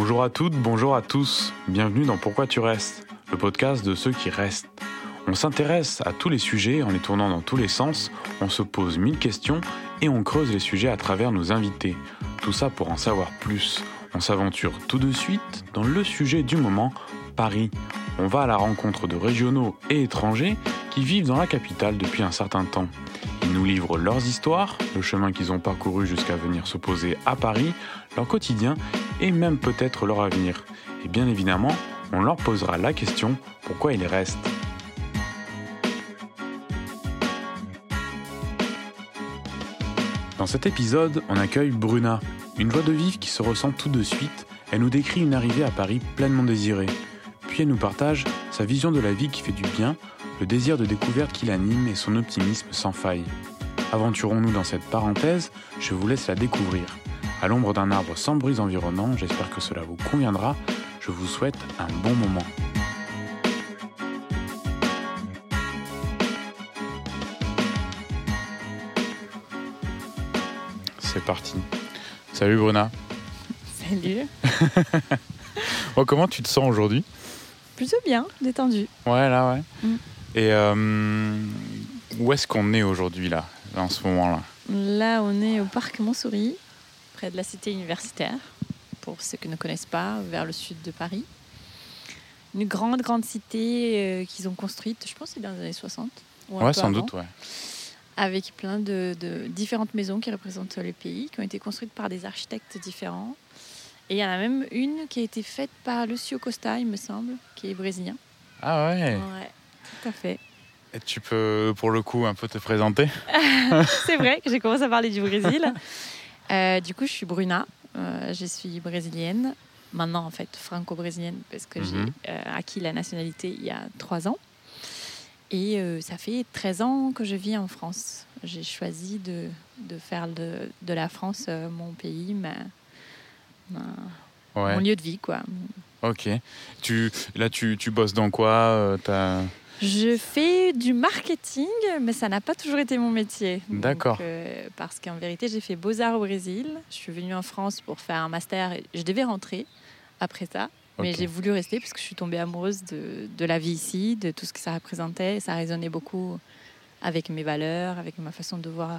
Bonjour à toutes, bonjour à tous. Bienvenue dans Pourquoi tu restes, le podcast de ceux qui restent. On s'intéresse à tous les sujets en les tournant dans tous les sens, on se pose mille questions et on creuse les sujets à travers nos invités. Tout ça pour en savoir plus. On s'aventure tout de suite dans le sujet du moment, Paris. On va à la rencontre de régionaux et étrangers qui vivent dans la capitale depuis un certain temps. Ils nous livrent leurs histoires, le chemin qu'ils ont parcouru jusqu'à venir se poser à Paris, leur quotidien et même peut-être leur avenir. Et bien évidemment, on leur posera la question pourquoi ils restent. Dans cet épisode, on accueille Bruna, une joie de vivre qui se ressent tout de suite. Elle nous décrit une arrivée à Paris pleinement désirée. Puis elle nous partage sa vision de la vie qui fait du bien, le désir de découverte qui l'anime et son optimisme sans faille. Aventurons-nous dans cette parenthèse, je vous laisse la découvrir. À l'ombre d'un arbre sans bruit environnant, j'espère que cela vous conviendra. Je vous souhaite un bon moment. C'est parti. Salut Bruna. Salut. Oh, comment tu te sens aujourd'hui? Plutôt bien, détendu. Ouais, là, ouais. Mm. Et euh, où est-ce qu'on est aujourd'hui, là, en ce moment-là? Là, on est au parc Montsouris, près de la cité universitaire, pour ceux qui ne connaissent pas, vers le sud de Paris. Une grande, grande cité euh, qu'ils ont construite, je pense c'est dans les années 60. ou Ouais, sans avant, doute, ouais. Avec plein de, de différentes maisons qui représentent les pays, qui ont été construites par des architectes différents. Et il y en a même une qui a été faite par Lucio Costa, il me semble, qui est brésilien. Ah ouais. Ouais, tout à fait. Et tu peux, pour le coup, un peu te présenter? C'est vrai que j'ai commencé à parler du Brésil. Euh, du coup, je suis Bruna. Euh, je suis brésilienne. Maintenant, en fait, franco-brésilienne, parce que Mhm. j'ai euh, acquis la nationalité il y a trois ans. Et ça fait 13 ans que je vis en France. J'ai choisi de, de faire de, de la France mon pays, ma, ma- Ouais. mon lieu de vie, quoi. Ok. Tu, là, tu, tu bosses dans quoi Je fais du marketing, mais ça n'a pas toujours été mon métier. D'accord. euh, parce qu'en vérité, j'ai fait Beaux-Arts au Brésil. Je suis venue en France pour faire un master et je devais rentrer après ça. Mais j'ai voulu rester parce que je suis tombée amoureuse de, de la vie ici, de tout ce que ça représentait. Ça résonnait beaucoup avec mes valeurs, avec ma façon de voir,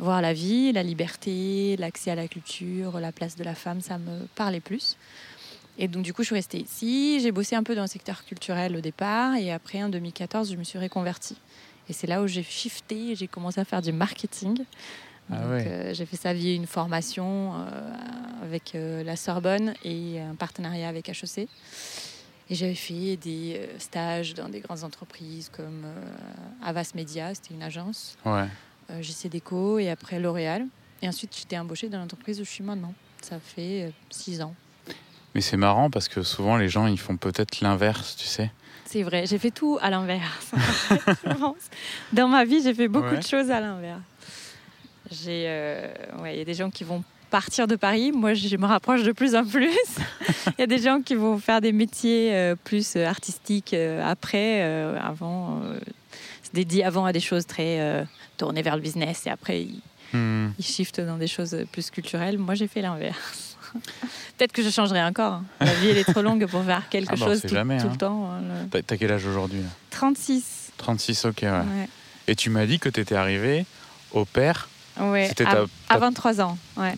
voir la vie, la liberté, l'accès à la culture, la place de la femme, ça me parlait plus. Et donc, du coup, je suis restée ici. J'ai bossé un peu dans le secteur culturel au départ. Et après, en 2014, je me suis reconvertie. Et c'est là où j'ai shifté et j'ai commencé à faire du marketing. Ah ouais. euh, j'ai fait ça via une formation euh, avec euh, la Sorbonne et un partenariat avec HEC. Et j'avais fait des stages dans des grandes entreprises comme Avas Media, c'était une agence, Ouais. JC Déco et après L'Oréal. Et ensuite, j'étais embauchée dans l'entreprise où je suis maintenant. Ça fait six ans. Mais c'est marrant parce que souvent, les gens, ils font peut-être l'inverse, tu sais. C'est vrai, j'ai fait tout à l'inverse. Dans ma vie, j'ai fait beaucoup Ouais. de choses à l'inverse. J'ai, euh, ouais, il y a des gens qui vont partir de Paris. Moi, je me rapproche de plus en plus. Il y a des gens qui vont faire des métiers euh, plus euh, artistiques euh, après, avant, se dédient avant à des choses très tournées vers le business et après ils, Hmm. ils shiftent dans des choses plus culturelles. Moi, j'ai fait l'inverse. Peut-être que je changerai encore. hein. La vie, elle est trop longue pour faire quelque Ah bah, chose tout, jamais, tout hein. le temps. hein, le- T'as quel âge aujourd'hui là? 36. 36, ok, ouais. Ouais. Et tu m'as dit que tu étais arrivé au père? À, ta- à ta- 23 ans. Ouais.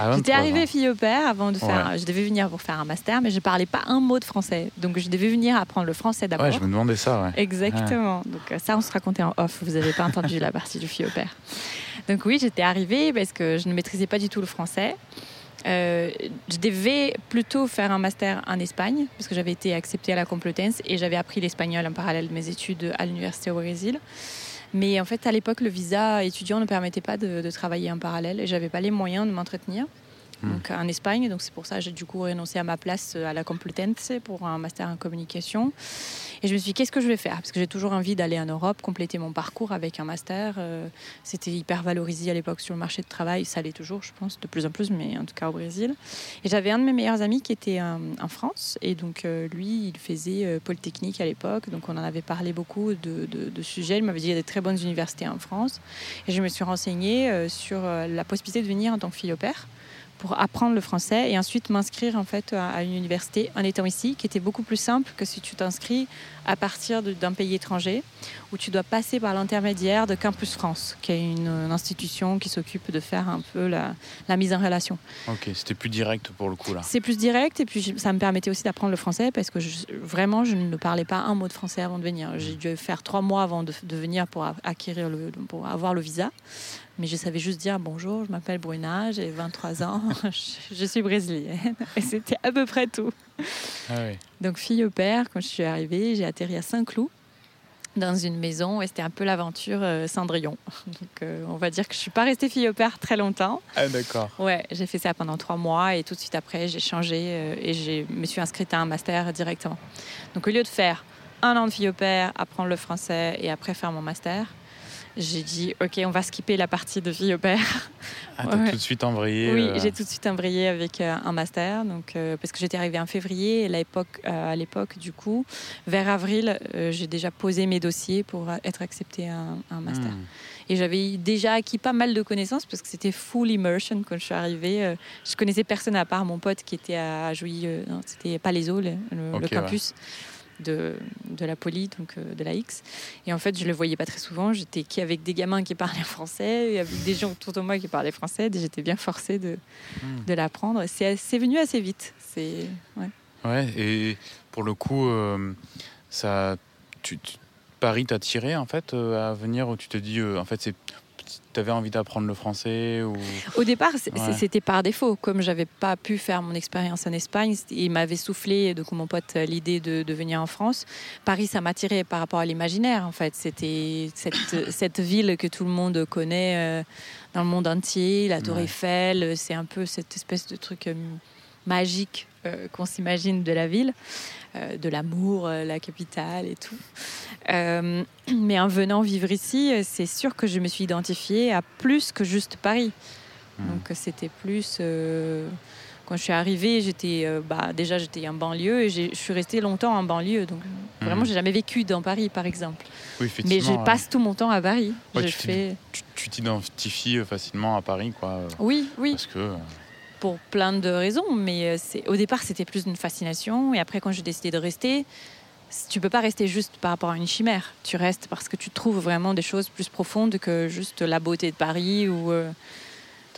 J'étais 23 arrivée fille au père avant de faire. Ouais. Je devais venir pour faire un master, mais je parlais pas un mot de français. Donc je devais venir apprendre le français d'abord. Ouais, je me demandais ça, ouais. Exactement. Donc euh, ça, on se racontait en off. Vous n'avez pas entendu la partie du fille au père. Donc oui, j'étais arrivée parce que je ne maîtrisais pas du tout le français. Euh, je devais plutôt faire un master en Espagne parce que j'avais été acceptée à la Complutense et j'avais appris l'espagnol en parallèle de mes études à l'université au Brésil. Mais en fait, à l'époque, le visa étudiant ne permettait pas de, de travailler en parallèle et j'avais pas les moyens de m'entretenir. Hmm. Donc en Espagne, donc c'est pour ça que j'ai du coup renoncé à ma place à la Complutense pour un master en communication. Et je me suis dit, qu'est-ce que je vais faire? Parce que j'ai toujours envie d'aller en Europe, compléter mon parcours avec un master. Euh, C'était hyper valorisé à l'époque sur le marché de travail. Ça l'est toujours, je pense, de plus en plus, mais en tout cas au Brésil. Et j'avais un de mes meilleurs amis qui était euh, en France. Et donc, euh, lui, il faisait Polytechnique à l'époque. Donc, on en avait parlé beaucoup de, de- sujets. Il m'avait dit qu'il y a des très bonnes universités en France. Et je me suis renseignée sur la possibilité de venir en tant que fille au pair pour apprendre le français et ensuite m'inscrire en fait à une université en étant ici, qui était beaucoup plus simple que si tu t'inscris à partir d'un pays étranger, où tu dois passer par l'intermédiaire de Campus France, qui est une, institution qui s'occupe de faire un peu la, mise en relation. Ok, c'était plus direct pour le coup là. C'est plus direct et puis ça me permettait aussi d'apprendre le français parce que vraiment je ne parlais pas un mot de français avant de venir. J'ai dû faire trois mois avant de, de venir pour acquérir le, pour avoir le visa. Mais je savais juste dire bonjour, je m'appelle Bruna, j'ai 23 ans, je suis brésilienne. Et c'était à peu près tout. Ah Donc, fille au père, quand je suis arrivée, j'ai atterri à Saint-Cloud dans une maison et c'était un peu l'aventure euh, Cendrillon. Donc euh, on va dire que je suis pas restée fille au père très longtemps. Ah d'accord. Ouais, j'ai fait ça pendant trois mois et tout de suite après j'ai changé euh, et je me suis inscrite à un master directement. Donc au lieu de faire un an de fille au père, apprendre le français et après faire mon master, j'ai dit ok on va skipper la partie de vie au père. Ah t'as tout de suite embrayé Oui euh. j'ai tout de suite embrayé avec euh, un master donc euh, parce que j'étais arrivée en février et à l'époque à l'époque du coup vers avril j'ai déjà posé mes dossiers pour être acceptée à un, master. Hmm. Et j'avais déjà acquis pas mal de connaissances parce que c'était full immersion quand je suis arrivée. Je connaissais personne à part mon pote qui était à Jouy, c'était Palaiso, le, le campus de, de la poly, donc euh, de la X. Et en fait, je le voyais pas très souvent. J'étais avec des gamins qui parlaient français, et avec des gens autour de moi qui parlaient français. J'étais bien forcée de, hmm. de l'apprendre. C'est venu assez vite. C'est ouais. ouais. Et pour le coup, euh, ça, tu, Paris t'a tiré en fait euh, à venir où tu te dis en fait c'est tu avais envie d'apprendre le français ou... Au départ, c'était par défaut. Comme j'avais pas pu faire mon expérience en Espagne, il m'avait soufflé, de mon pote, l'idée de, de, venir en France. Paris, ça m'attirait par rapport à l'imaginaire, en fait. C'était cette, cette, ville que tout le monde connaît euh, dans le monde entier, la Tour Eiffel. C'est un peu cette espèce de truc euh, magique euh, qu'on s'imagine de la ville. Euh, de l'amour, euh, la capitale et tout. Euh, mais en venant vivre ici, c'est sûr que je me suis identifiée à plus que juste Paris. Hmm. Donc c'était plus quand je suis arrivée, j'étais bah, déjà j'étais en banlieue et je suis restée longtemps en banlieue. Donc vraiment, hmm. j'ai jamais vécu dans Paris, par exemple. Mais je passe tout mon temps à Paris. tu t'identifies facilement à Paris, quoi. Oui, oui. Parce que pour plein de raisons, mais euh, au départ c'était plus une fascination et après quand j'ai décidé de rester, tu peux pas rester juste par rapport à une chimère. Tu restes parce que tu trouves vraiment des choses plus profondes que juste la beauté de Paris ou, euh,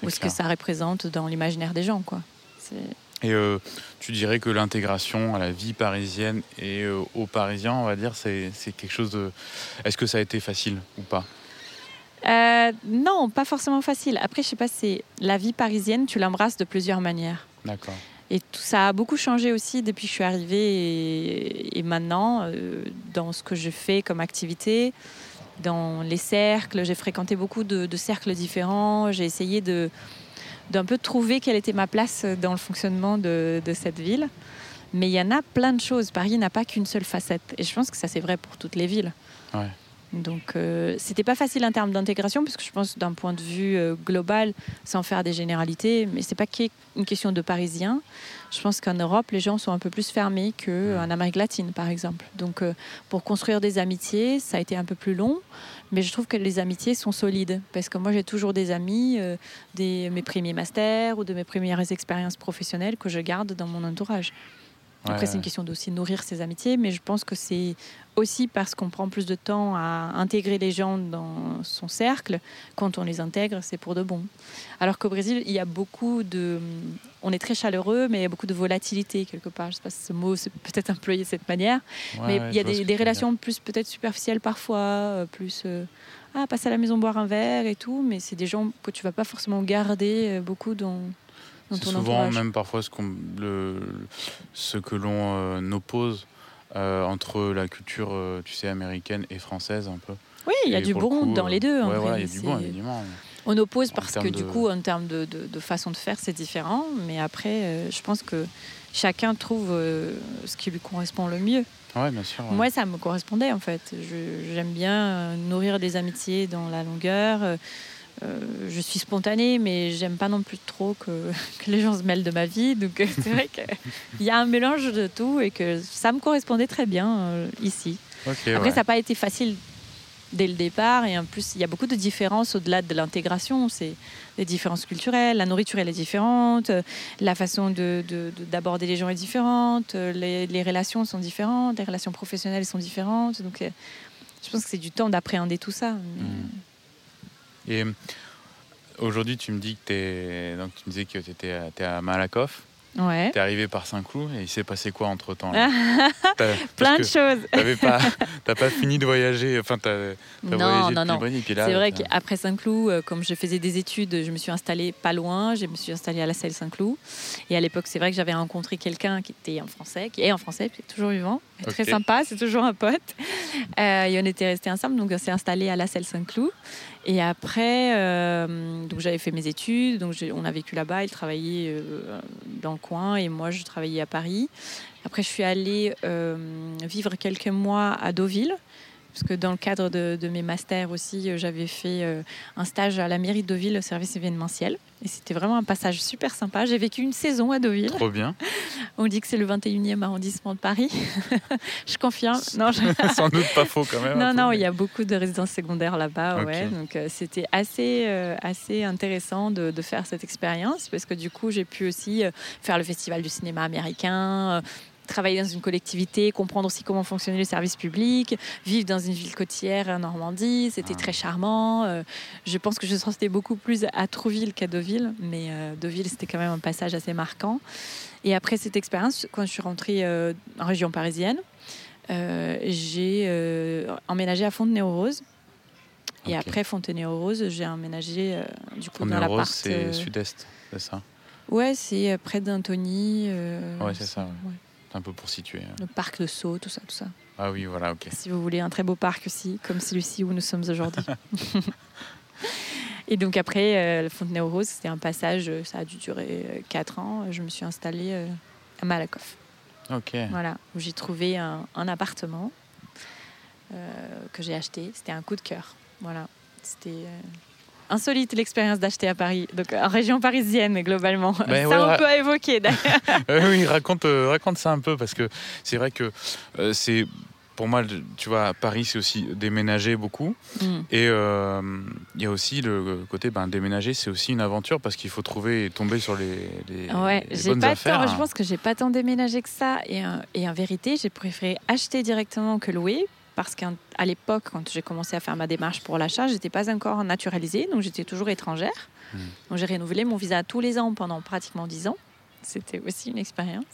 ce que ça représente dans l'imaginaire des gens, quoi. Et euh, tu dirais que l'intégration à la vie parisienne et aux Parisiens, on va dire, c'est quelque chose de. Est-ce que ça a été facile ou pas? Euh, non, pas forcément facile. Après, je sais pas, c'est la vie parisienne, tu l'embrasses de plusieurs manières. D'accord. Et tout ça a beaucoup changé aussi depuis que je suis arrivée et, maintenant euh, dans ce que je fais comme activité, dans les cercles. J'ai fréquenté beaucoup de, cercles différents. J'ai essayé de d'un peu trouver quelle était ma place dans le fonctionnement de, de cette ville. Mais il y en a plein de choses. Paris n'a pas qu'une seule facette. Et je pense que ça, c'est vrai pour toutes les villes. Ouais. Donc, euh, c'était pas facile en termes d'intégration, parce que je pense d'un point de vue euh, global, sans faire des généralités, mais c'est pas qu'une question de Parisiens. Je pense qu'en Europe, les gens sont un peu plus fermés qu'en Amérique latine, par exemple. Donc, euh, pour construire des amitiés, ça a été un peu plus long, mais je trouve que les amitiés sont solides, parce que moi, j'ai toujours des amis, de mes premiers masters ou de mes premières expériences professionnelles que je garde dans mon entourage. Après, c'est une question d'aussi nourrir ses amitiés, mais je pense que c'est aussi parce qu'on prend plus de temps à intégrer les gens dans son cercle. Quand on les intègre, c'est pour de bon. Alors qu'au Brésil, il y a beaucoup de. On est très chaleureux, mais il y a beaucoup de volatilité quelque part. Je ne sais pas si ce mot c'est peut-être employé de cette manière, mais il y a des, relations plus peut-être superficielles parfois, euh, plus. Euh, ah, passer à la maison boire un verre et tout, mais c'est des gens que tu vas pas forcément garder euh, beaucoup dans, c'est souvent même parfois ce, le, ce que l'on euh, oppose euh, entre la culture, euh, tu sais, américaine et française un peu. Oui, il y a du bon dans les deux. Ouais, voilà, il y a du bon, évidemment. On oppose parce que du coup, en termes de, de, façon de faire, c'est différent. Mais après, je pense que chacun trouve ce qui lui correspond le mieux. Ouais, bien sûr. Moi, ça me correspondait en fait. J'aime bien nourrir des amitiés dans la longueur. Euh, je suis spontanée, mais j'aime pas non plus trop que, que, les gens se mêlent de ma vie. Donc euh, c'est vrai qu'il y a un mélange de tout et que ça me correspondait très bien euh, ici. Après, ça n'a pas été facile dès le départ. Et en plus, il y a beaucoup de différences au-delà de l'intégration. C'est des différences culturelles. La nourriture, elle est différente. La façon d'aborder de, d'aborder les gens est différente. Les, les, relations sont différentes. Les relations professionnelles sont différentes. Donc, je pense que c'est du temps d'appréhender tout ça. Mmh. Et aujourd'hui, tu me dis que. Donc, tu me disais que tu étais à Malakoff. Ouais. T'es arrivé par Saint-Cloud et il s'est passé quoi entre temps Plein de choses. T'avais pas, t'as pas fini de voyager. Enfin, t'as, non, non, non. C'est vrai qu'après Saint-Cloud, euh, comme je faisais des études, je me suis installée pas loin. Je me suis installée à la Selle Saint-Cloud. Et à l'époque, c'est vrai que j'avais rencontré quelqu'un qui était en français, qui est en français, qui est toujours vivant, très sympa. C'est toujours un pote. Euh, et on était restés ensemble, donc on s'est installé à la Selle Saint-Cloud. Et après, euh, j'avais fait mes études, donc on a vécu là-bas, il travaillait euh, dans le coin et moi je travaillais à Paris. Après, je suis allée euh, vivre quelques mois à Deauville parce que dans le cadre de, mes masters aussi, euh, j'avais fait euh, un stage à la mairie de Deauville, au service événementiel. Et c'était vraiment un passage super sympa. J'ai vécu une saison à Deauville. Trop bien. On dit que c'est le 21e arrondissement de Paris. je confirme. Non, Sans doute pas faux quand même. Non, non, il y a beaucoup de résidences secondaires là-bas. Ouais. Donc euh, c'était assez, assez intéressant de, de faire cette expérience parce que du coup, j'ai pu aussi faire le festival du cinéma américain, travailler dans une collectivité, comprendre aussi comment fonctionnait le service public, vivre dans une ville côtière en Normandie, c'était très charmant. Euh, je pense que je sentais beaucoup plus à Trouville qu'à Deauville, mais euh, Deauville, c'était quand même un passage assez marquant. Et après cette expérience, quand je suis rentrée euh, en région parisienne, j'ai emménagé à Fontenay-aux-Roses. Et après Fontenay-aux-Roses, j'ai emménagé du coup dans l'appart. c'est sud-est, c'est ça? Ouais, c'est près d'Antony. ouais, c'est ça. Ouais un peu pour situer. Hein. Le parc de Sceaux, tout ça, tout ça. Ah oui, voilà, ok. Si vous voulez un très beau parc aussi, comme celui-ci où nous sommes aujourd'hui. Et donc après, euh, Fontenay-aux-Roses, c'était un passage, euh, ça a dû durer 4 euh, ans. Je me suis installée euh, à Malakoff. Ok. Voilà, où j'ai trouvé un, un appartement que j'ai acheté. C'était un coup de cœur. Voilà, c'était insolite l'expérience d'acheter à Paris, donc en région parisienne globalement. Ben ça, on peut évoquer d'ailleurs. oui, raconte, euh, raconte ça un peu parce que c'est vrai que euh, c'est pour moi, tu vois, Paris, c'est aussi déménager beaucoup. Mm. Et euh, il y a aussi le côté, ben, déménager, c'est aussi une aventure parce qu'il faut trouver et tomber sur les, les, ouais, bonnes pas affaires. je pense que j'ai pas tant déménagé que ça. Et, et en vérité, j'ai préféré acheter directement que louer parce qu'à l'époque, quand j'ai commencé à faire ma démarche pour l'achat, je n'étais pas encore naturalisée, donc j'étais toujours étrangère. Hmm. Donc j'ai renouvelé mon visa tous les ans pendant pratiquement 10 ans. C'était aussi une expérience,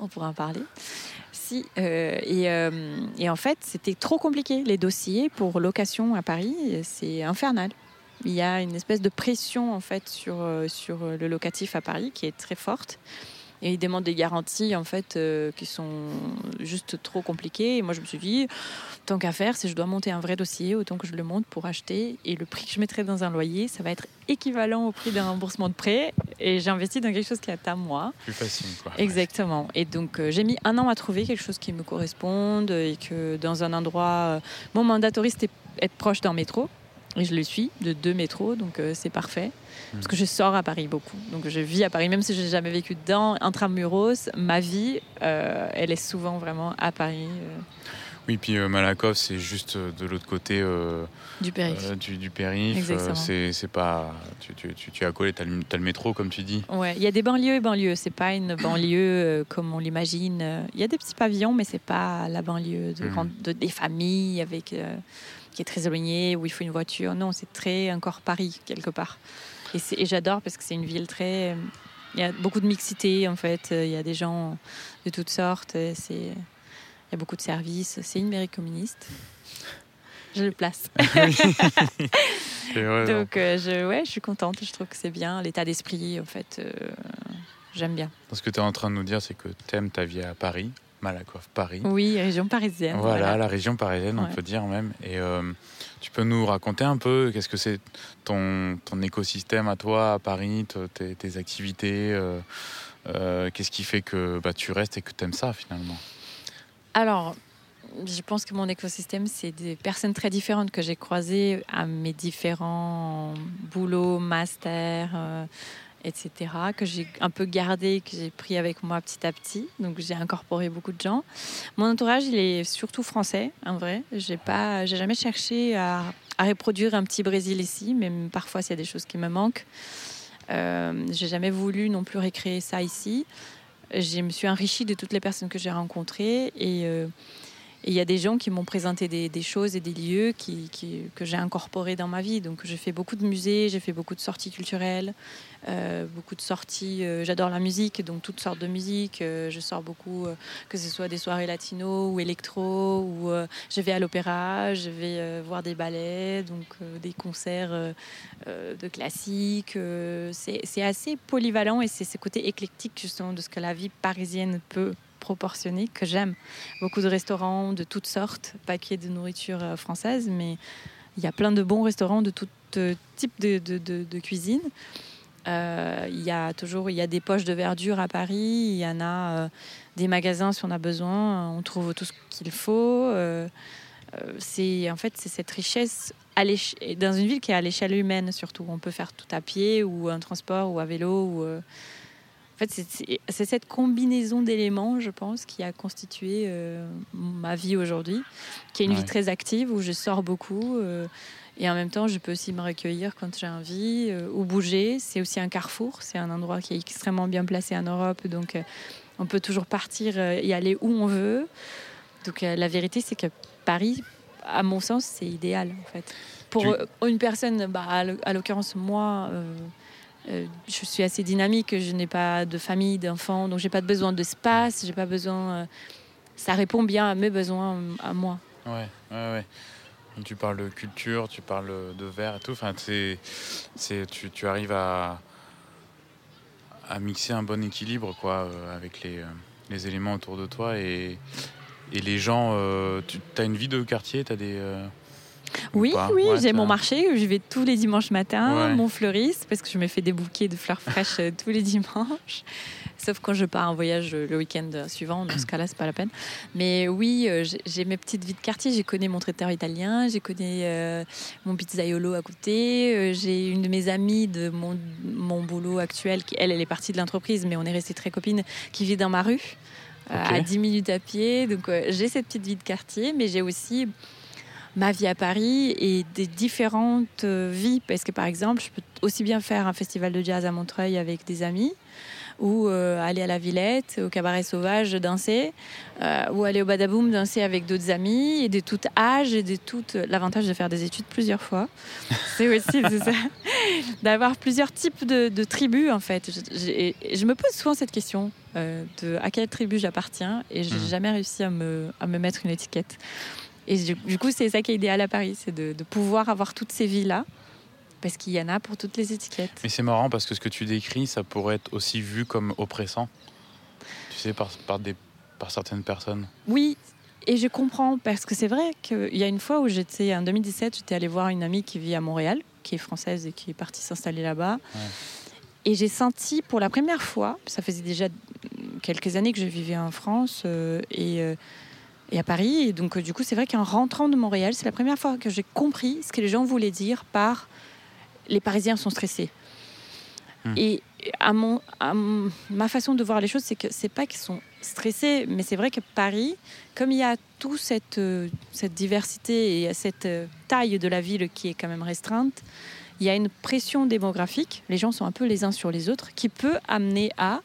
on pourra en parler. Si, euh, et, euh, et, en fait, c'était trop compliqué. Les dossiers pour location à Paris, c'est infernal. Il y a une espèce de pression en fait sur, euh, sur le locatif à Paris qui est très forte. Et ils demandent des garanties en fait euh, qui sont juste trop compliquées. Et moi je me suis dit, tant qu'à faire, si je dois monter un vrai dossier, autant que je le monte pour acheter. Et le prix que je mettrai dans un loyer, ça va être équivalent au prix d'un remboursement de prêt. Et j'ai investi dans quelque chose qui est à moi. Plus facile quoi. Exactement. Et donc euh, j'ai mis un an à trouver quelque chose qui me corresponde et que dans un endroit, euh, mon mandatory c'était être proche d'un métro. Et je le suis de deux métros, donc c'est parfait. Parce que je sors à Paris beaucoup. Donc je vis à Paris, même si je n'ai jamais vécu dedans. Intramuros, ma vie, euh, elle est souvent vraiment à Paris. Euh. Oui, puis euh, Malakoff, c'est juste de l'autre côté du périph. du, du périph. c'est pas. Tu, tu, tu, tu as collé, tu as, as, le métro, comme tu dis. Ouais, il y a des banlieues et banlieues. C'est pas une banlieue comme on l'imagine. Il y a des petits pavillons, mais c'est pas la banlieue de, mmh. de, des familles avec. Qui est très éloignée, où il faut une voiture. Non, c'est très encore Paris, quelque part. Et, j'adore parce que c'est une ville très. Il y a beaucoup de mixité en fait. Il y a des gens de toutes sortes. C'est, il y a beaucoup de services. C'est une mairie communiste. Je le place. Donc euh, je, ouais, je suis contente. Je trouve que c'est bien. L'état d'esprit, en fait, euh, j'aime bien. Ce que tu es en train de nous dire, c'est que tu aimes ta vie à Paris, Malakoff, Paris. Oui, région parisienne. Voilà, la région parisienne, on peut dire même. Et euh, tu peux nous raconter un peu qu'est-ce que c'est ton, ton écosystème à toi, à Paris, tes, tes activités euh, euh, Qu'est-ce qui fait que bah, tu restes et que tu aimes ça finalement? Alors, je pense que mon écosystème, c'est des personnes très différentes que j'ai croisées à mes différents boulots, masters etc., que j'ai un peu gardé, que j'ai pris avec moi petit à petit. Donc j'ai incorporé beaucoup de gens. Mon entourage, il est surtout français, en vrai. J'ai pas, j'ai jamais cherché à, reproduire un petit Brésil ici, même parfois s'il y a des choses qui me manquent. Euh, j'ai jamais voulu non plus recréer ça ici. Je me suis enrichie de toutes les personnes que j'ai rencontrées et euh, il y a des gens qui m'ont présenté des, choses et des lieux que j'ai incorporés dans ma vie. Donc j'ai fait beaucoup de musées, j'ai fait beaucoup de sorties culturelles, euh, beaucoup de sorties. Euh, j'adore la musique, donc toutes sortes de musique. Euh, je sors beaucoup, que ce soit des soirées latino ou électro, ou je vais à l'opéra, je vais voir des ballets, donc des concerts de classiques. c'est assez polyvalent et c'est ce côté éclectique justement de ce que la vie parisienne peut proportionné que j'aime. Beaucoup de restaurants de toutes sortes, ait de nourriture euh, française, mais il y a plein de bons restaurants de tout euh, type de, cuisine. Euh, il y a toujours y a des poches de verdure à Paris, il y en a des magasins si on a besoin, on trouve tout ce qu'il faut. c'est en fait c'est cette richesse dans une ville qui est à l'échelle humaine surtout. On peut faire tout à pied ou un transport ou à vélo ou en fait, c'est cette combinaison d'éléments, je pense, qui a constitué euh, ma vie aujourd'hui, qui est une vie très active où je sors beaucoup. Euh, et en même temps, je peux aussi me recueillir quand j'ai envie euh, ou bouger. C'est aussi un carrefour. C'est un endroit qui est extrêmement bien placé en Europe. Donc, on peut toujours partir et aller où on veut. Donc, la vérité, c'est que Paris, à mon sens, c'est idéal, en fait. Pour une personne, bah, à l'occurrence, moi euh, je suis assez dynamique, je n'ai pas de famille, d'enfants, donc j'ai pas besoin d'espace, j'ai pas besoin. Euh, ça répond bien à mes besoins, à moi. Ouais, ouais, ouais. Tu parles de culture, tu parles de verre et tout. Enfin, c'est, tu, tu, arrives à, à mixer un bon équilibre quoi, euh, avec les, les éléments autour de toi et, et les gens. tu as une vie de quartier, tu as des. Oui, oui, j'ai mon marché où je vais tous les dimanches matin, mon fleuriste, parce que je me fais des bouquets de fleurs fraîches euh, tous les dimanches. Sauf quand je pars en voyage euh, le week-end suivant, dans ce cas-là, c'est pas la peine. Mais oui, euh, j'ai mes petites vies de quartier. J'ai connu mon traiteur italien, j'ai connu mon pizzaiolo à côté. j'ai une de mes amies de mon, mon, boulot actuel, qui elle, elle est partie de l'entreprise, mais on est resté très copines, qui vit dans ma rue. à 10 minutes à pied. Donc j'ai cette petite vie de quartier, mais j'ai aussi ma vie à Paris et des différentes euh, vies. Parce que par exemple, je peux aussi bien faire un festival de jazz à Montreuil avec des amis, ou euh, aller à la Villette, au Cabaret Sauvage, danser, euh, ou aller au Badaboum, danser avec d'autres amis, et de tout âge, et de tout... L'avantage de faire des études plusieurs fois, c'est aussi d'avoir plusieurs types de, tribus, en fait. Je, je, me pose souvent cette question, de à quelle tribu j'appartiens, et j'ai n'ai mmh. jamais réussi à me, à me mettre une étiquette. Et du, coup, c'est ça qui est idéal à Paris, c'est de, pouvoir avoir toutes ces vies-là, parce qu'il y en a pour toutes les étiquettes. Mais c'est marrant parce que ce que tu décris, ça pourrait être aussi vu comme oppressant, tu sais, par, par, des, par certaines personnes. Oui, et je comprends, parce que c'est vrai qu'il y a une fois où j'étais, en 2017, j'étais allée voir une amie qui vit à Montréal, qui est française et qui est partie s'installer là-bas. Et j'ai senti pour la première fois, ça faisait déjà quelques années que je vivais en France, euh, et euh, et à Paris. Et donc, euh, du coup, c'est vrai qu'en rentrant de Montréal, c'est la première fois que j'ai compris ce que les gens voulaient dire par les Parisiens sont stressés. Hmm. Et à, mon, ma façon de voir les choses, c'est que c'est pas qu'ils sont stressés, mais c'est vrai que Paris, comme il y a toute cette, euh, cette diversité et cette euh, taille de la ville qui est quand même restreinte, il y a une pression démographique, les gens sont un peu les uns sur les autres, qui peut amener à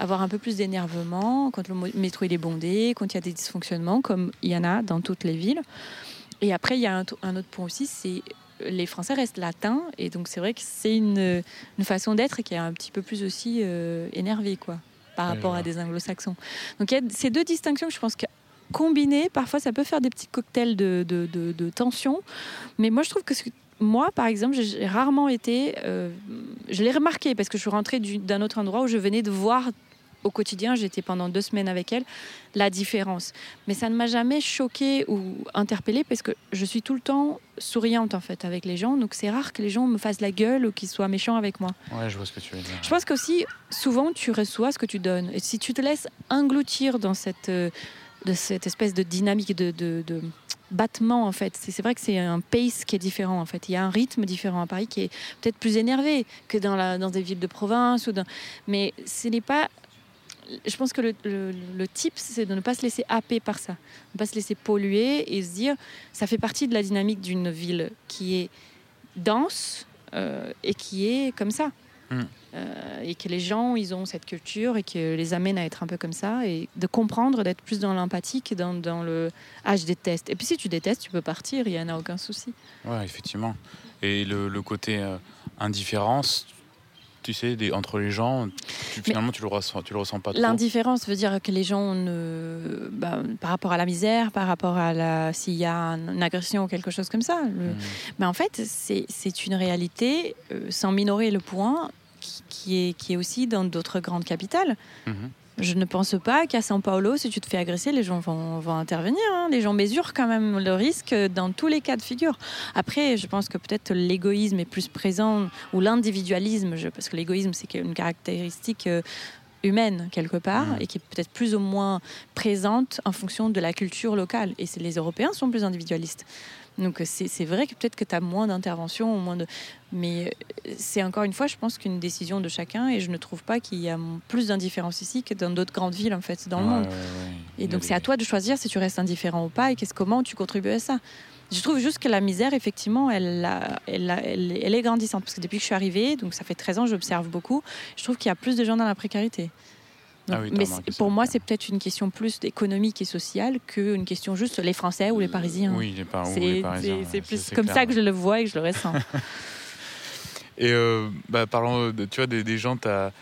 avoir un peu plus d'énervement quand le métro il est bondé, quand il y a des dysfonctionnements, comme il y en a dans toutes les villes. Et après, il y a un, autre point aussi, c'est les Français restent latins, et donc c'est vrai que c'est une, une, façon d'être qui est un petit peu plus aussi euh, énervée, quoi, par rapport à des anglo-saxons. Donc il y a ces deux distinctions que je pense que combinées, parfois ça peut faire des petits cocktails de, de, de, tension, mais moi je trouve que moi, par exemple, j'ai rarement été. Euh, je l'ai remarqué parce que je suis rentrée d'un autre endroit où je venais de voir au quotidien, j'étais pendant deux semaines avec elle, la différence. Mais ça ne m'a jamais choquée ou interpellée parce que je suis tout le temps souriante en fait avec les gens. Donc c'est rare que les gens me fassent la gueule ou qu'ils soient méchants avec moi. Ouais, je vois ce que tu veux dire. Je pense qu'aussi, souvent, tu reçois ce que tu donnes. Et si tu te laisses engloutir dans cette. Euh, de cette espèce de dynamique de, de, de battement en fait. C'est vrai que c'est un pace qui est différent en fait. Il y a un rythme différent à Paris qui est peut-être plus énervé que dans, la, dans des villes de province ou dans... mais ce n'est pas je pense que le, le, le type, c'est de ne pas se laisser happer par ça, ne pas se laisser polluer et se dire, ça fait partie de la dynamique d'une ville qui est dense euh, et qui est comme ça. Mm. Euh, et que les gens, ils ont cette culture et que les amène à être un peu comme ça et de comprendre, d'être plus dans l'empathie que dans, dans le ah je déteste. Et puis si tu détestes, tu peux partir, il n'y en a aucun souci. Ouais, effectivement. Et le, le côté euh, indifférence, tu sais, des, entre les gens, tu, finalement, tu le ressens, tu le ressens pas. L'indifférence veut dire que les gens, ne, bah, par rapport à la misère, par rapport à la, s'il y a une agression ou quelque chose comme ça. le- Mm. Mais en fait, c'est une réalité, euh, sans minorer le point, qui, qui est, qui est aussi dans d'autres grandes capitales. Mhm. Je ne pense pas qu'à São Paulo, si tu te fais agresser, les gens vont, vont intervenir. hein. Les gens mesurent quand même le risque dans tous les cas de figure. Après, je pense que peut-être l'égoïsme est plus présent, ou l'individualisme, parce que l'égoïsme, c'est une caractéristique euh, humaine quelque part, Mhm. et qui est peut-être plus ou moins présente en fonction de la culture locale. Et les Européens sont plus individualistes. Donc c'est c'est vrai que peut-être que tu as moins d'intervention, moins de... mais euh, c'est encore une fois, je pense qu'une décision de chacun, et je ne trouve pas qu'il y a plus d'indifférence ici que dans d'autres grandes villes en fait dans le Ouais, monde. ouais, ouais. Il Et donc c'est à toi de choisir si tu restes indifférent ou pas, et qu'est-ce comment tu contribues à ça. Je trouve juste que la misère, effectivement, elle, elle, elle, elle est grandissante. Parce que depuis que je suis arrivée, donc ça fait 13 ans, j'observe beaucoup, je trouve qu'il y a plus de gens dans la précarité. Donc, Ah oui, mais pour moi, c'est peut-être une question plus économique et sociale qu'une question juste les Français ou les Parisiens. Oui, les, par- les Parisiens. c'est- plus comme clair, ça que je le vois et que je le ressens. Et euh, bah, parlant de, tu vois, des, des gens, t'as,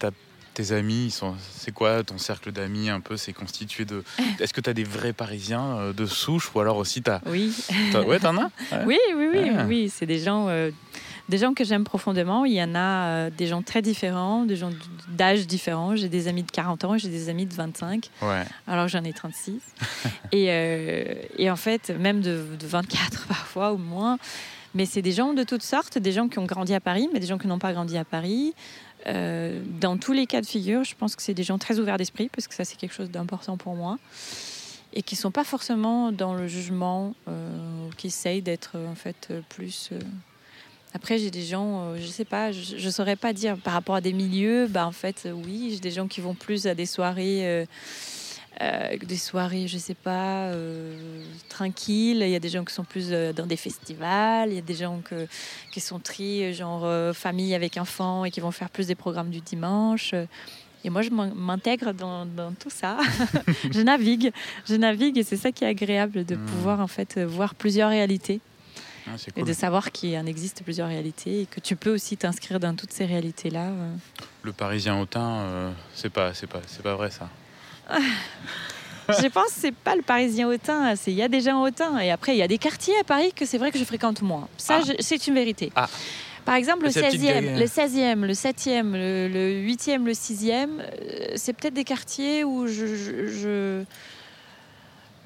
t'as tes amis, ils sont, c'est quoi ton cercle d'amis un peu? C'est constitué de. Est-ce que tu as des vrais Parisiens euh, de souche? Ou alors aussi t'as, oui. t'as- ouais, t'en as? Ouais. Oui, oui, oui, Ah. oui. C'est des gens, euh, des gens que j'aime profondément. Il y en a euh, des gens très différents, des gens d'âge différents. J'ai des amis de 40 ans, j'ai des amis de 25, Ouais. alors j'en ai 36. et, euh, et en fait, même de, de 24 parfois ou moins. Mais c'est des gens de toutes sortes, des gens qui ont grandi à Paris, mais des gens qui n'ont pas grandi à Paris. Euh, dans tous les cas de figure, je pense que c'est des gens très ouverts d'esprit, parce que ça, c'est quelque chose d'important pour moi. Et qui sont pas forcément dans le jugement, euh, qui essayent d'être en fait plus. euh, Après, j'ai des gens, euh, je sais pas, je, je saurais pas dire par rapport à des milieux. Bah en fait, euh, oui, j'ai des gens qui vont plus à des soirées. euh, euh, des soirées, je sais pas, euh, tranquilles. Il y a des gens qui sont plus euh, dans des festivals. Il y a des gens que, qui sont euh, genre famille avec enfants et qui vont faire plus des programmes du dimanche. Et moi, je m'in- m'intègre dans, dans tout ça. je navigue, je navigue et c'est ça qui est agréable de Mm. pouvoir en fait voir plusieurs réalités C'est et de savoir qu'il en existe plusieurs réalités et que tu peux aussi t'inscrire dans toutes ces réalités-là. euh. Le Parisien hautain, euh, c'est pas, c'est pas, c'est pas vrai ça. je pense que c'est pas le Parisien hautain, c'est il y a des gens hautains et après il y a des quartiers à Paris que c'est vrai que je fréquente moins. Ça, Ah. c'est une vérité. Ah. Par exemple, le C'est la petite 16e, guerre. le 16e, le 7e, le, le 8e, le 6e, euh, c'est peut-être des quartiers où je. je, je-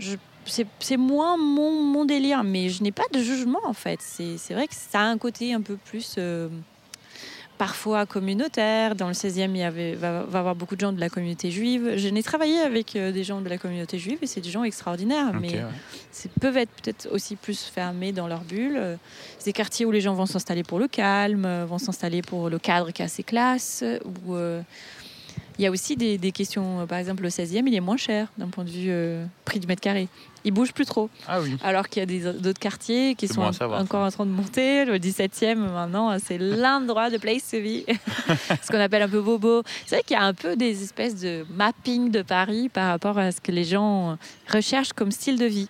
je- c'est moins mon, mon délire, mais je n'ai pas de jugement en fait. C'est vrai que ça a un côté un peu plus. euh, parfois communautaire. Dans le 16e, il y avait, va, va avoir beaucoup de gens de la communauté juive. Je n'ai travaillé avec euh, des gens de la communauté juive et c'est des gens extraordinaires. Mais ouais. c'est- peuvent être peut-être aussi plus fermés dans leur bulle. C'est des quartiers où les gens vont s'installer pour le calme, vont s'installer pour le cadre qui est assez classe. euh, Où, euh, il y a aussi des, des questions, euh, par exemple le 16e, il est moins cher d'un point de vue euh, prix du mètre carré. Il bouge plus trop. Ah oui. Alors qu'il y a d'autres quartiers qui sont bon savoir, encore ça. en train de monter. Le 17e, maintenant, c'est l'endroit de place to be. ce qu'on appelle un peu bobo. C'est vrai qu'il y a un peu des espèces de mapping de Paris par rapport à ce que les gens recherchent comme style de vie.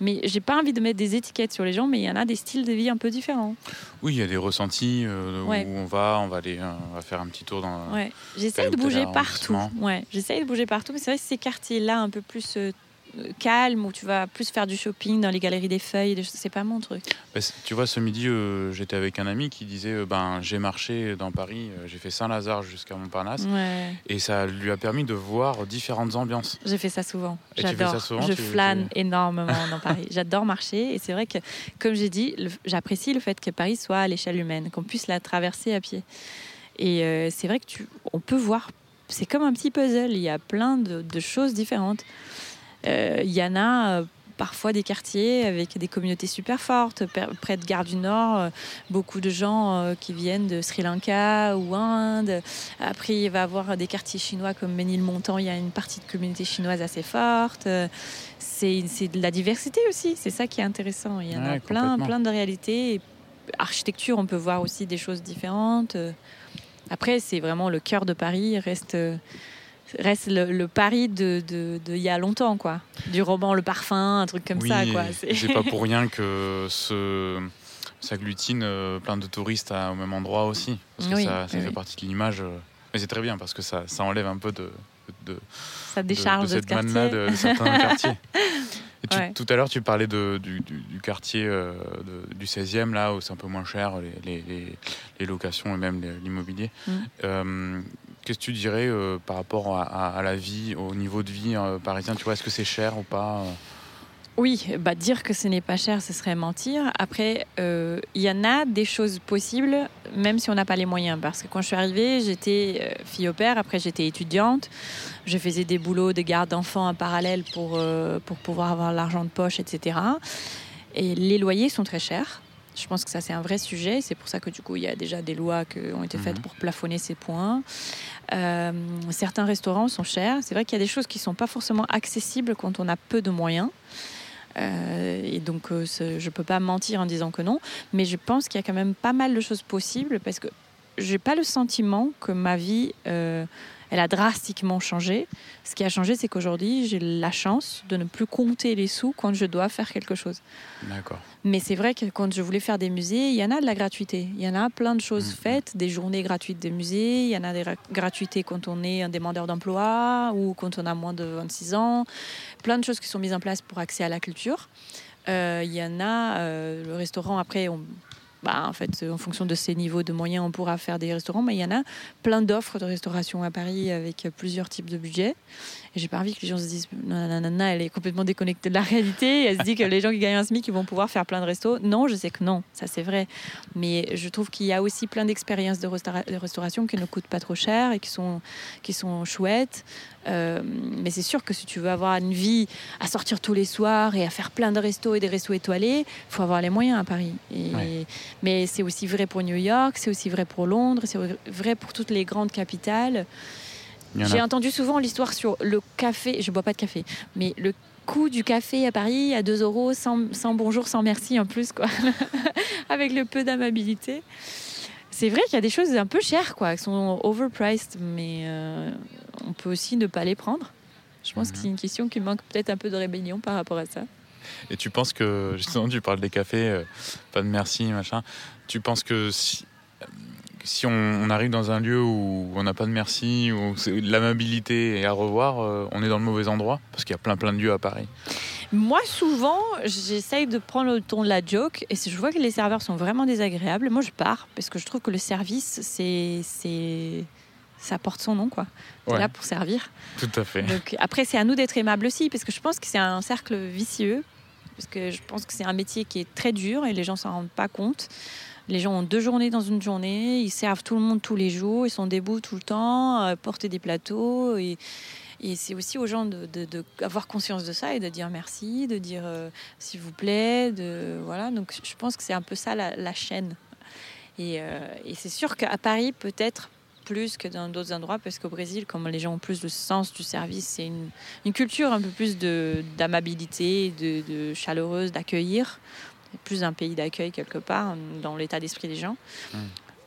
Mais j'ai pas envie de mettre des étiquettes sur les gens, mais il y en a des styles de vie un peu différents. Oui, il y a des ressentis euh, Ouais. où on va, on va aller, euh, on va faire un petit tour dans. Ouais. J'essaye de bouger partout. Ouais. J'essaye de bouger partout, mais c'est vrai que ces quartiers-là, un peu plus calmes, où tu vas plus faire du shopping dans les galeries des feuilles, c'est pas mon truc. Bah, tu vois, ce midi, euh, j'étais avec un ami qui disait euh, ben j'ai marché dans Paris, euh, j'ai fait Saint-Lazare jusqu'à Montparnasse, Ouais. et ça lui a permis de voir différentes ambiances. Je fais ça souvent. J'adore. Je tu- flâne tu- énormément dans Paris. J'adore marcher et c'est vrai que, comme j'ai dit, j'apprécie le fait que Paris soit à l'échelle humaine, qu'on puisse la traverser à pied. Et c'est vrai que tu, on peut voir. C'est comme un petit puzzle. Il y a plein de, de choses différentes. Il y en a parfois des quartiers avec des communautés super fortes. Près de Gare du Nord, euh, beaucoup de gens euh, qui viennent de Sri Lanka ou Inde. Après, il va y avoir des quartiers chinois comme Ménilmontant, il y a une partie de communauté chinoise assez forte. C'est de la diversité aussi, c'est ça qui est intéressant. Il y en a plein, plein de réalités. architecture, on peut voir aussi des choses différentes. Après, c'est vraiment le cœur de Paris, reste reste le, pari de, de, y a longtemps, quoi. Du roman Le Parfum, un truc comme ça, quoi. C'est pas pour rien que ce s'agglutine euh, plein de touristes au même endroit aussi. Parce que ça, ça fait partie de l'image. Euh, mais c'est très bien parce que ça, ça enlève un peu de. de ça décharge de, cette manne-là de, certains quartiers. Tout à l'heure, tu parlais de, du, du, quartier euh, du 16e, là où c'est un peu moins cher, les, les, les locations et même l'immobilier. Mm. Qu'est-ce que tu dirais euh, par rapport à, la vie, au niveau de vie euh, parisien? Tu vois, est-ce que c'est cher ou pas euh? Oui, bah dire que ce n'est pas cher, ce serait mentir. Après, il y en a des choses possibles, même si on n'a pas les moyens. Parce que quand je suis arrivée, j'étais fille au père, après j'étais étudiante. Je faisais des boulots de garde d'enfants en parallèle pour, pour pouvoir avoir l'argent de poche, etc. Et les loyers sont très chers. Je pense que ça, c'est un vrai sujet. C'est pour ça que du coup, il y a déjà des lois qui ont été faites mhm. pour plafonner ces points. Euh, certains restaurants sont chers. C'est vrai qu'il y a des choses qui ne sont pas forcément accessibles quand on a peu de moyens. Euh, et donc, euh, je ne peux pas mentir en disant que non. Mais je pense qu'il y a quand même pas mal de choses possibles parce que je n'ai pas le sentiment que ma vie elle a drastiquement changé. Ce qui a changé, c'est qu'aujourd'hui, j'ai la chance de ne plus compter les sous quand je dois faire quelque chose. D'accord. Mais c'est vrai que quand je voulais faire des musées, il y en a de la gratuité. Il y en a plein de choses mm-hmm. faites, des journées gratuites des musées, il y en a des gratuités quand on est un demandeur d'emploi ou quand on a moins de 26 ans. Plein de choses qui sont mises en place pour accès à la culture. Euh, il y en a, euh, le restaurant, après, on, bah, en fait, en fonction de ces niveaux de moyens, on pourra faire des restaurants. Mais il y en a plein d'offres de restauration à Paris avec plusieurs types de budgets. Et j'ai pas envie que les gens se disent nanana, elle est complètement déconnectée de la réalité. Elle se dit que les gens qui gagnent un SMIC, ils vont pouvoir faire plein de restos. Non, je sais que non, ça c'est vrai. Mais je trouve qu'il y a aussi plein d'expériences de, restauration qui ne coûtent pas trop cher et qui sont, qui sont chouettes. Euh, mais c'est sûr que si tu veux avoir une vie à sortir tous les soirs et à faire plein de restos et des restos étoilés, il faut avoir les moyens à Paris. Et, Mais c'est aussi vrai pour New York, c'est aussi vrai pour Londres, c'est vrai pour toutes les grandes capitales. J'ai entendu souvent l'histoire sur le café, je bois pas de café, mais le coût du café à Paris à 2 euros, sans, bonjour, sans merci en plus, quoi, avec le peu d'amabilité. C'est vrai qu'il y a des choses un peu chères, quoi, qui sont overpriced, mais euh, on peut aussi ne pas les prendre. Je pense que c'est une question qui manque peut-être un peu de rébellion par rapport à ça. Et tu penses que, justement, tu parles des cafés, euh, pas de merci, machin. Tu penses que si, si on, arrive dans un lieu où on n'a pas de merci, où l'amabilité est à revoir, euh, on est dans le mauvais endroit? Parce qu'il y a plein plein de lieux à Paris. Moi, souvent, j'essaye de prendre le ton de la joke. Et si je vois que les serveurs sont vraiment désagréables, moi, je pars. Parce que je trouve que le service, c'est. Ça porte son nom, quoi. C'est là pour servir. Tout à fait. Donc, après, c'est à nous d'être aimables aussi. Parce que je pense que c'est un cercle vicieux. Parce que je pense que c'est un métier qui est très dur et les gens s'en rendent pas compte. Les gens ont deux journées dans une journée, ils servent tout le monde tous les jours, ils sont debout tout le temps, euh, porter des plateaux. Et, c'est aussi aux gens d'avoir de, conscience de ça et de dire merci, de dire euh, s'il vous plaît. De, voilà. Donc je pense que c'est un peu ça la, chaîne. Euh, et, c'est sûr qu'à Paris, peut-être plus que dans d'autres endroits, parce qu'au Brésil, comme les gens ont plus le sens du service, c'est une, une, culture un peu plus d'amabilité, de, de, chaleureuse, d'accueillir plus un pays d'accueil quelque part dans l'état d'esprit des gens. Hmm.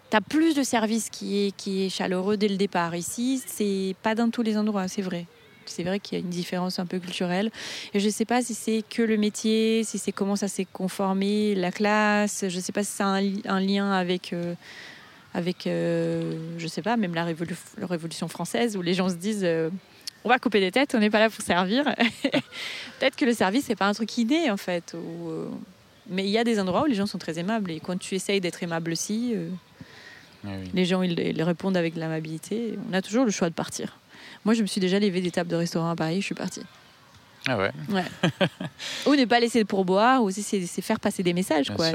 Tu as plus de services qui est, qui est chaleureux dès le départ. Ici, c'est pas dans tous les endroits, c'est vrai. C'est vrai qu'il y a une différence un peu culturelle. Et je ne sais pas si c'est que le métier, si c'est comment ça s'est conformé, la classe. Je ne sais pas si ça a un, lien avec, euh, avec euh, je sais pas, même la, Révolution française, où les gens se disent euh, on va couper des têtes, on n'est pas là pour servir. Peut-être que le service, c'est pas un truc inné, en fait. Ou, mais il y a des endroits où les gens sont très aimables. Et quand tu essayes d'être aimable aussi, euh, ah les gens ils, répondent avec de l'amabilité. On a toujours le choix de partir. Moi, je me suis déjà levé des tables de restaurant à Paris, je suis partie. Ah ouais, ouais. Ou ne pas laisser pour boire, ou aussi c'est faire passer des messages. quoi,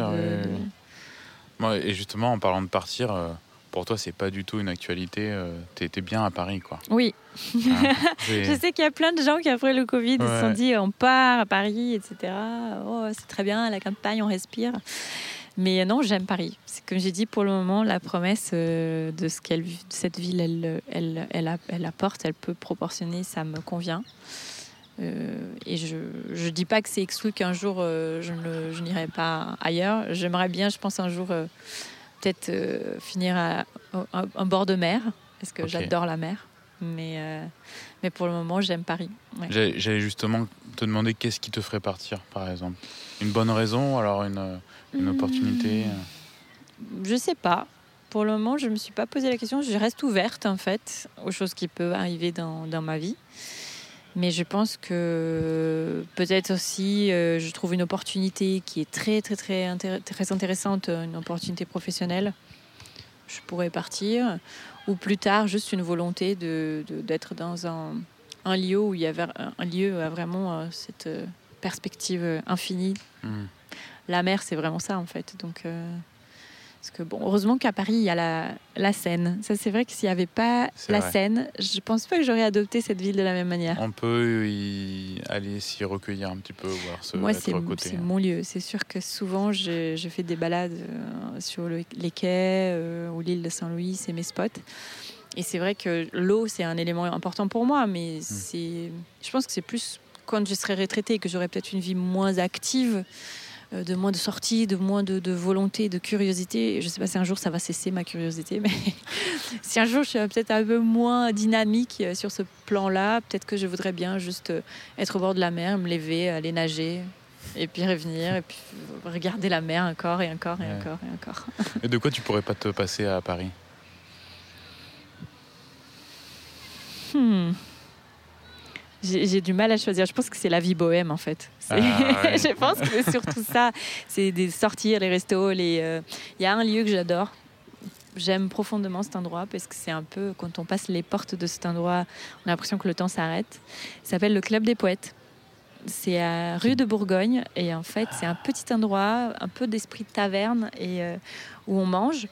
et justement, en parlant de partir, euh, pour toi, c'est pas du tout une actualité. Euh, tu étais bien à Paris, quoi. Oui. Hein, je sais qu'il y a plein de gens qui, après le Covid, se sont dit on part à Paris, etc. Oh, c'est très bien, la campagne, on respire. Mais non, j'aime Paris. C'est comme j'ai dit, pour le moment, la promesse euh, de ce qu'elle, cette ville, elle, elle, elle, elle, apporte, elle peut proportionner, ça me convient. Euh, et je ne dis pas que c'est exclu qu'un jour euh, je, ne, n'irai pas ailleurs. J'aimerais bien, je pense, un jour peut-être finir à, un bord de mer, parce que j'adore la mer. Mais, mais pour le moment, j'aime Paris. J'allais justement te demander qu'est-ce qui te ferait partir, par exemple. Une bonne raison, alors une une opportunité hmm. Je sais pas. Pour le moment, je ne me suis pas posé la question. Je reste ouverte, en fait, aux choses qui peuvent arriver dans, dans ma vie. Mais je pense que peut-être aussi, euh, je trouve une opportunité qui est très, très, très, très intéressante, une opportunité professionnelle. Je pourrais partir. Ou plus tard, juste une volonté d'être de, d'être dans un, un, lieu où il y a un lieu a vraiment euh, cette euh, perspective infinie. Hmm la mer, c'est vraiment ça en fait. Donc, euh, parce que bon, heureusement qu'à Paris, il y a la, la Seine. Ça, c'est vrai que s'il n'y avait pas la Seine, je pense pas que j'aurais adopté cette ville de la même manière. On peut y aller s'y recueillir un petit peu, voir ce Moi, c'est mon lieu. C'est sûr que souvent, je, je fais des balades euh, sur les quais euh, ou l'île de Saint-Louis, c'est mes spots. Et c'est vrai que l'eau, c'est un élément important pour moi, mais hmm. c'est, je pense que c'est plus quand je serai retraitée et que j'aurai peut-être une vie moins active de moins de sorties, de moins de, volonté, de curiosité. Je ne sais pas si un jour ça va cesser ma curiosité, mais si un jour je suis peut-être un peu moins dynamique euh, sur ce plan-là, peut-être que je voudrais bien juste euh, être au bord de la mer, me lever, aller nager, et puis revenir, et puis regarder la mer encore et encore et encore et encore. et de quoi tu pourrais pas te passer à Paris hmm. J'ai du mal à choisir. Je pense que c'est la vie bohème en fait. Ah, je pense que c'est surtout ça. C'est des sortir, les restos. Les. Euh, il y a un lieu que j'adore. J'aime profondément cet endroit parce que c'est un peu quand on passe les portes de cet endroit, on a l'impression que le temps s'arrête. Il s'appelle le Club des Poètes. C'est à rue de Bourgogne et en fait c'est un petit endroit, un peu d'esprit de taverne et euh, où on mange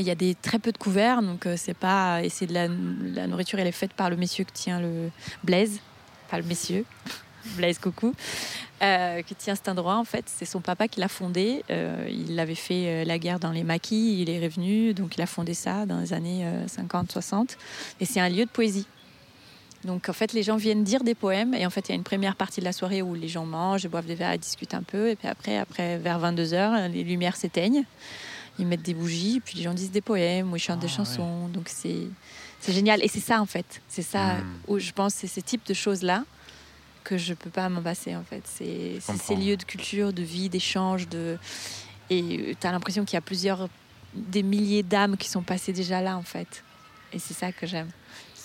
il y a très peu de couverts, donc euh, c'est pas. Et c'est de la, nourriture, elle est faite par le monsieur qui tient le Blaise, pas le messieurs, Blaise Coucou, euh, qui tient cet endroit en fait. C'est son papa qui l'a fondé. Euh, il avait fait la guerre dans les maquis, il est revenu, donc il a fondé ça dans les années 50-60. Et c'est un lieu de poésie. Donc en fait, les gens viennent dire des poèmes et en fait, il y a une première partie de la soirée où les gens mangent, boivent des verres discutent un peu. Et puis après, après vers 22h, les lumières s'éteignent ils mettent des bougies, puis les gens disent des poèmes ou ils chantent des ah, chansons. Donc c'est c'est génial. Et c'est ça en fait. C'est ça hmm. où je pense c'est ce type de choses là que je peux pas m'en passer en fait. C'est ces lieux de culture, de vie, d'échange, de et tu as l'impression qu'il y a plusieurs des milliers d'âmes qui sont passées déjà là en fait. Et c'est ça que j'aime.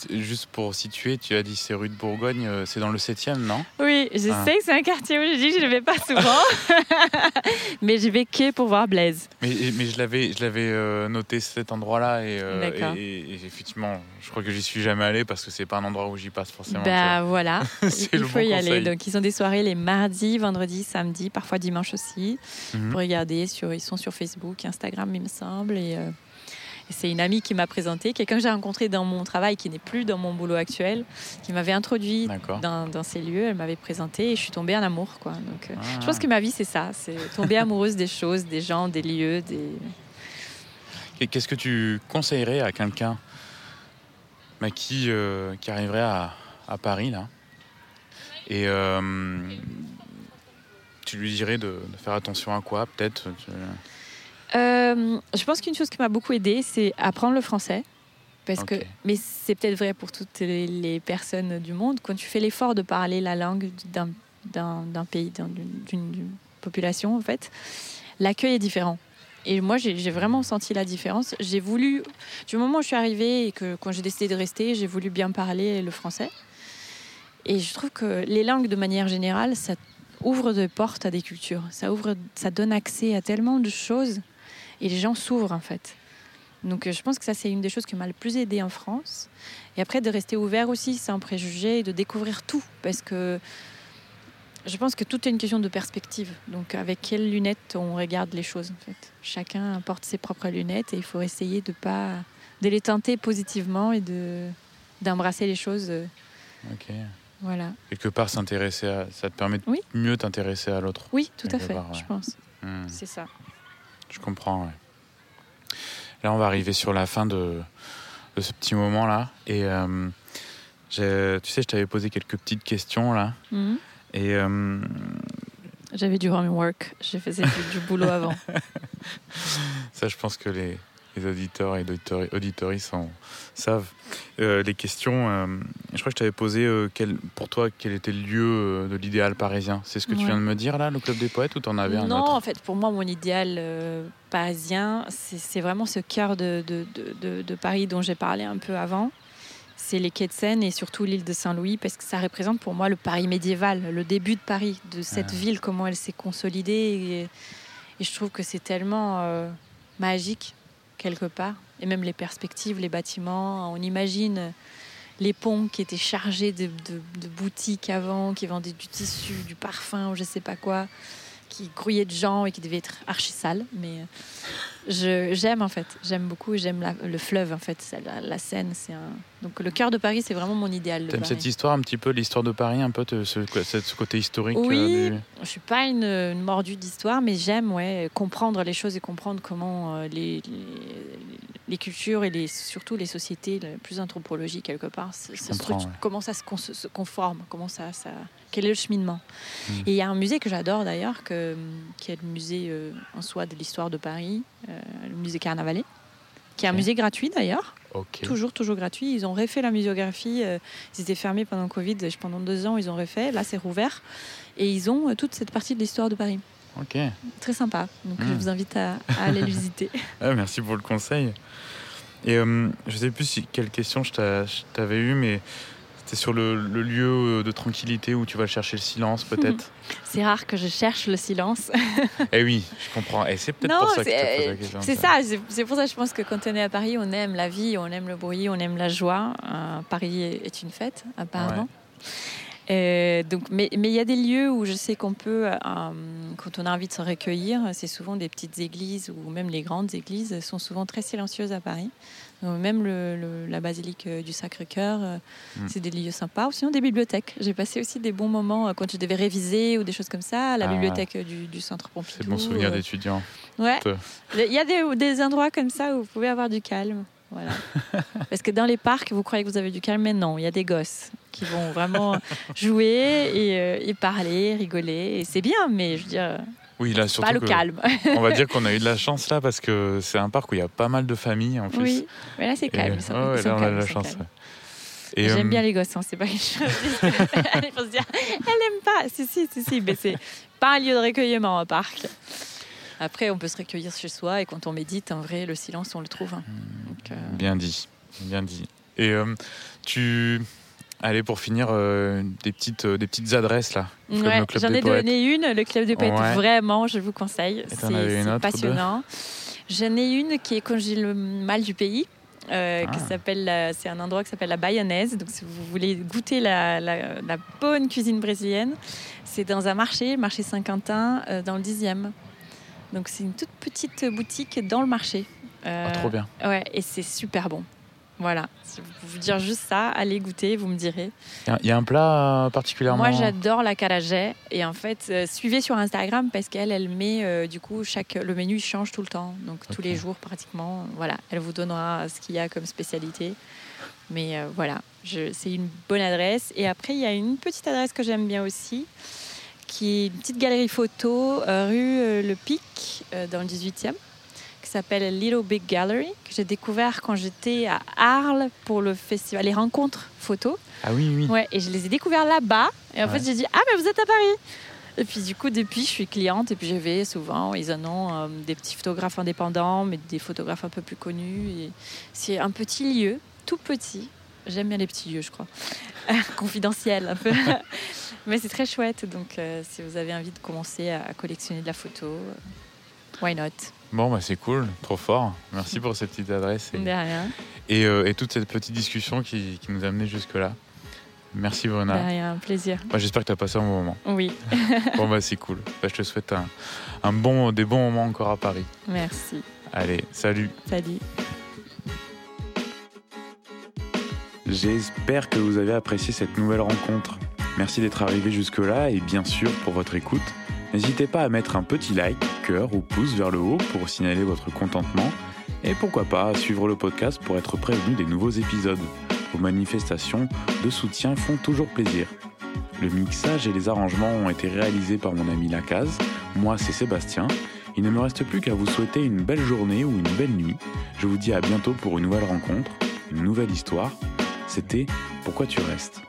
Juste pour situer, tu as dit c'est rue de Bourgogne, euh, c'est dans le 7e, non? Oui, je ah. sais que c'est un quartier où je dis que je ne vais pas souvent, mais je vais que pour voir Blaise. Mais, mais je l'avais, je l'avais euh, noté cet endroit-là euh, et, et, effectivement, je crois que j'y suis jamais allé parce que c'est pas un endroit où j'y passe forcément. Bah voilà, il faut y aller. Donc ils ont des soirées les mardis, vendredis, samedis, parfois dimanche aussi. Pour regarder, sur, ils sont sur Facebook, Instagram, il me semble, et c'est une amie qui m'a présenté, quelqu'un que j'ai rencontré dans mon travail qui n'est plus dans mon boulot actuel, qui m'avait introduit dans, ces lieux, elle m'avait présenté et je suis tombée en amour. Quoi. Donc, euh, Je pense ah. que ma vie, c'est ça, c'est tomber amoureuse des choses, des gens, des lieux. Des... Qu'est-ce que tu conseillerais à quelqu'un bah, qui, euh, qui arriverait à, Paris là? Et euh, tu lui dirais de, faire attention à quoi peut-être? Euh, je pense qu'une chose qui m'a beaucoup aidée, c'est apprendre le français. Parce que, mais c'est peut-être vrai pour toutes les personnes du monde. Quand tu fais l'effort de parler la langue d'un pays, d'une population, en fait, l'accueil est différent. Et moi, j'ai vraiment senti la différence. J'ai voulu, du moment où je suis arrivée et que quand j'ai décidé de rester, j'ai voulu bien parler le français. Et je trouve que les langues, de manière générale, ça ouvre des portes à des cultures. Ça ouvre, ça donne accès à tellement de choses et les gens s'ouvrent en fait. Donc euh, je pense que ça c'est une des choses qui m'a le plus aidé en France. Et après de rester ouvert aussi sans préjugés et de découvrir tout parce que Je pense que tout est une question de perspective. Donc, avec quelles lunettes on regarde les choses, en fait. Chacun porte ses propres lunettes et il faut essayer de pas de les tenter positivement et de d'embrasser les choses. euh, Ok. Voilà. Quelque part, s'intéresser à... ça te permet de Oui. mieux t'intéresser à l'autre. Oui, tout à fait, part, ouais. je pense. Hmm. C'est ça. Je comprends, ouais. Là, on va arriver sur la fin de, de ce petit moment-là. Et euh, j'ai- tu sais, je t'avais posé quelques petites questions, là. Mhm. Et euh, J'avais du homework. Je faisais du, du boulot avant. ça, je pense que les, les auditeurs et auditori- auditoristes en savent. Euh, les questions, euh, je crois que je t'avais posé euh, quel, pour toi quel était le lieu de l'idéal parisien? C'est ce que tu viens de me dire, là, le Club des Poètes, ou t'en avais un non, en fait, pour moi, mon idéal parisien, c'est vraiment ce cœur de, de, de- Paris dont j'ai parlé un peu avant. C'est les quais de Seine et surtout l'île de Saint-Louis, parce que ça représente pour moi le Paris médiéval, le début de Paris, de cette Ah. ville, comment elle s'est consolidée. Et, et je trouve que c'est tellement magique, quelque part. Et même les perspectives, les bâtiments, on imagine les ponts qui étaient chargés de, boutiques avant, qui vendaient du tissu, du parfum ou je sais pas quoi, qui grouillaient de gens et qui devaient être archi sales. Mais euh, j'aime en fait, j'aime beaucoup, j'aime le fleuve en fait, la, la Seine. C'est un... Donc le cœur de Paris, c'est vraiment mon idéal. T'aimes cette histoire un petit peu, l'histoire de Paris, un peu, te- ce, côté historique Oui. euh, du- Je suis pas une, une mordue d'histoire, mais j'aime ouais, comprendre les choses et comprendre comment euh, les, les, les cultures et les, surtout les sociétés plus anthropologiques quelque part, ouais. comment ça se, conforme, comment ça, ça, quel est le cheminement. Mm. Et il y a un musée que j'adore d'ailleurs, qui est le musée euh, en soi de l'histoire de Paris, euh, le musée Carnavalet, qui est un musée gratuit d'ailleurs. Toujours, toujours gratuit. Ils ont refait la muséographie. euh, ils étaient fermés pendant le Covid. Pendant deux ans, ils ont refait. Là, c'est rouvert. Et ils ont euh, toute cette partie de l'histoire de Paris. Ok. Très sympa. Donc, je Mm. vous invite à, à aller le visiter. Ah, merci pour le conseil. Et euh, je sais plus si, quelle question je t'avais eu, mais c'était sur le, le lieu euh, de tranquillité où tu vas chercher le silence, peut-être. C'est rare que je cherche le silence. eh oui, je comprends. Et c'est peut-être pour ça que je c'est question. c'est ça. C'est c'est pour ça que je pense que quand on est à Paris, on aime la vie, on aime le bruit, on aime la joie. Euh, Paris est une fête, apparemment. Euh, donc, mais mais il y a des lieux où je sais qu'on peut, euh, quand on a envie de se recueillir, c'est souvent des petites églises ou même les grandes églises sont souvent très silencieuses à Paris. Donc, même le- le- la basilique euh, du Sacré-Cœur, euh, Mm. c'est des lieux sympas. Ou sinon des bibliothèques. J'ai passé aussi des bons moments euh, quand je devais réviser ou des choses comme ça. à La Ah. bibliothèque euh, du, du Centre Pompidou. C'est bon souvenir euh, d'étudiant. Ouais. Il y a des, des endroits comme ça où vous pouvez avoir du calme. Voilà. Parce que dans les parcs, vous croyez que vous avez du calme, mais non, il y a des gosses qui vont vraiment jouer et, euh, et parler, rigoler. Et c'est bien, mais je veux dire, Oui, là, surtout pas le calme. on va dire qu'on a eu de la chance là parce que c'est un parc où il y a pas mal de familles en plus. Oui, mais là c'est calme. ils sont- ouais, là, on a de la chance. ouais. J'aime euh, bien les gosses, hein, c'est pas quelque chose. Il faut se dire, elle n'aime pas. Si, si, si, si, mais c'est pas un lieu de recueillement, un parc. Après, on peut se recueillir chez soi et quand on médite, en vrai, le silence, on le trouve. hein. Donc, euh, Bien dit, bien dit. Et euh, tu. Allez, pour finir, euh, des, petites, euh, des petites adresses là. Ouais, j'en ai Poètes. le une, le club des poètes. Ouais. Vraiment, je vous conseille. C'est passionnant. J'en ai une qui est quand j'ai le mal du pays. euh, Ah. s'appelle c'est un endroit qui s'appelle la Bayonnaise donc si vous voulez goûter la, la- la bonne cuisine brésilienne c'est dans un marché marché Saint-Quentin euh, dans le 10e donc c'est une toute petite boutique dans le marché Ah, trop bien. ouais et c'est super bon voilà Si vous pouvez vous dire juste ça allez goûter vous me direz Il y a- un plat euh, particulièrement. moi, j'adore la carajé. Et en fait, euh, suivez sur Instagram parce qu'elle, elle met euh, du coup chaque le menu il change tout le temps, donc tous les jours pratiquement. Voilà, elle vous donnera ce qu'il y a comme spécialité. Mais euh, voilà, c'est une bonne adresse. Et après, il y a une petite adresse que j'aime bien aussi, qui est une petite galerie photo rue Le Pic dans le 18e qui s'appelle Little Big Gallery, que j'ai découvert quand j'étais à Arles pour le festival, les rencontres photo. Ah oui, oui. Ouais, et je les ai découverts là-bas. Et en Ouais. fait, j'ai dit Ah, mais vous êtes à Paris Et puis, du coup, depuis, je suis cliente. Et puis, j'y vais souvent. Ils en ont euh, des petits photographes indépendants, mais des photographes un peu plus connus. Et c'est un petit lieu, tout petit. J'aime bien les petits lieux, je crois. Confidentiel, un peu. mais c'est très chouette. Donc, euh, si vous avez envie de commencer à collectionner de la photo, euh, why not? Bon, bah, c'est cool, trop fort. Merci pour cette petite adresse et, De rien. et, euh, et toute cette petite discussion qui, qui nous a amené jusque-là. Merci Bruna. rien, un plaisir. Moi, J'espère que tu as passé un bon moment. Oui. bon, bah, c'est cool. Bah, je te souhaite un, un, bon, des bons moments encore à Paris. Merci. Allez, salut. Salut. J'espère que vous avez apprécié cette nouvelle rencontre. Merci d'être arrivé jusque-là et bien sûr pour votre écoute. N'hésitez pas à mettre un petit like, cœur ou pouce vers le haut pour signaler votre contentement et pourquoi pas à suivre le podcast pour être prévenu des nouveaux épisodes. Vos manifestations de soutien font toujours plaisir. Le mixage et les arrangements ont été réalisés par mon ami Lacaze. Moi, c'est Sébastien. Il ne me reste plus qu'à vous souhaiter une belle journée ou une belle nuit. Je vous dis à bientôt pour une nouvelle rencontre, une nouvelle histoire. C'était Pourquoi tu restes?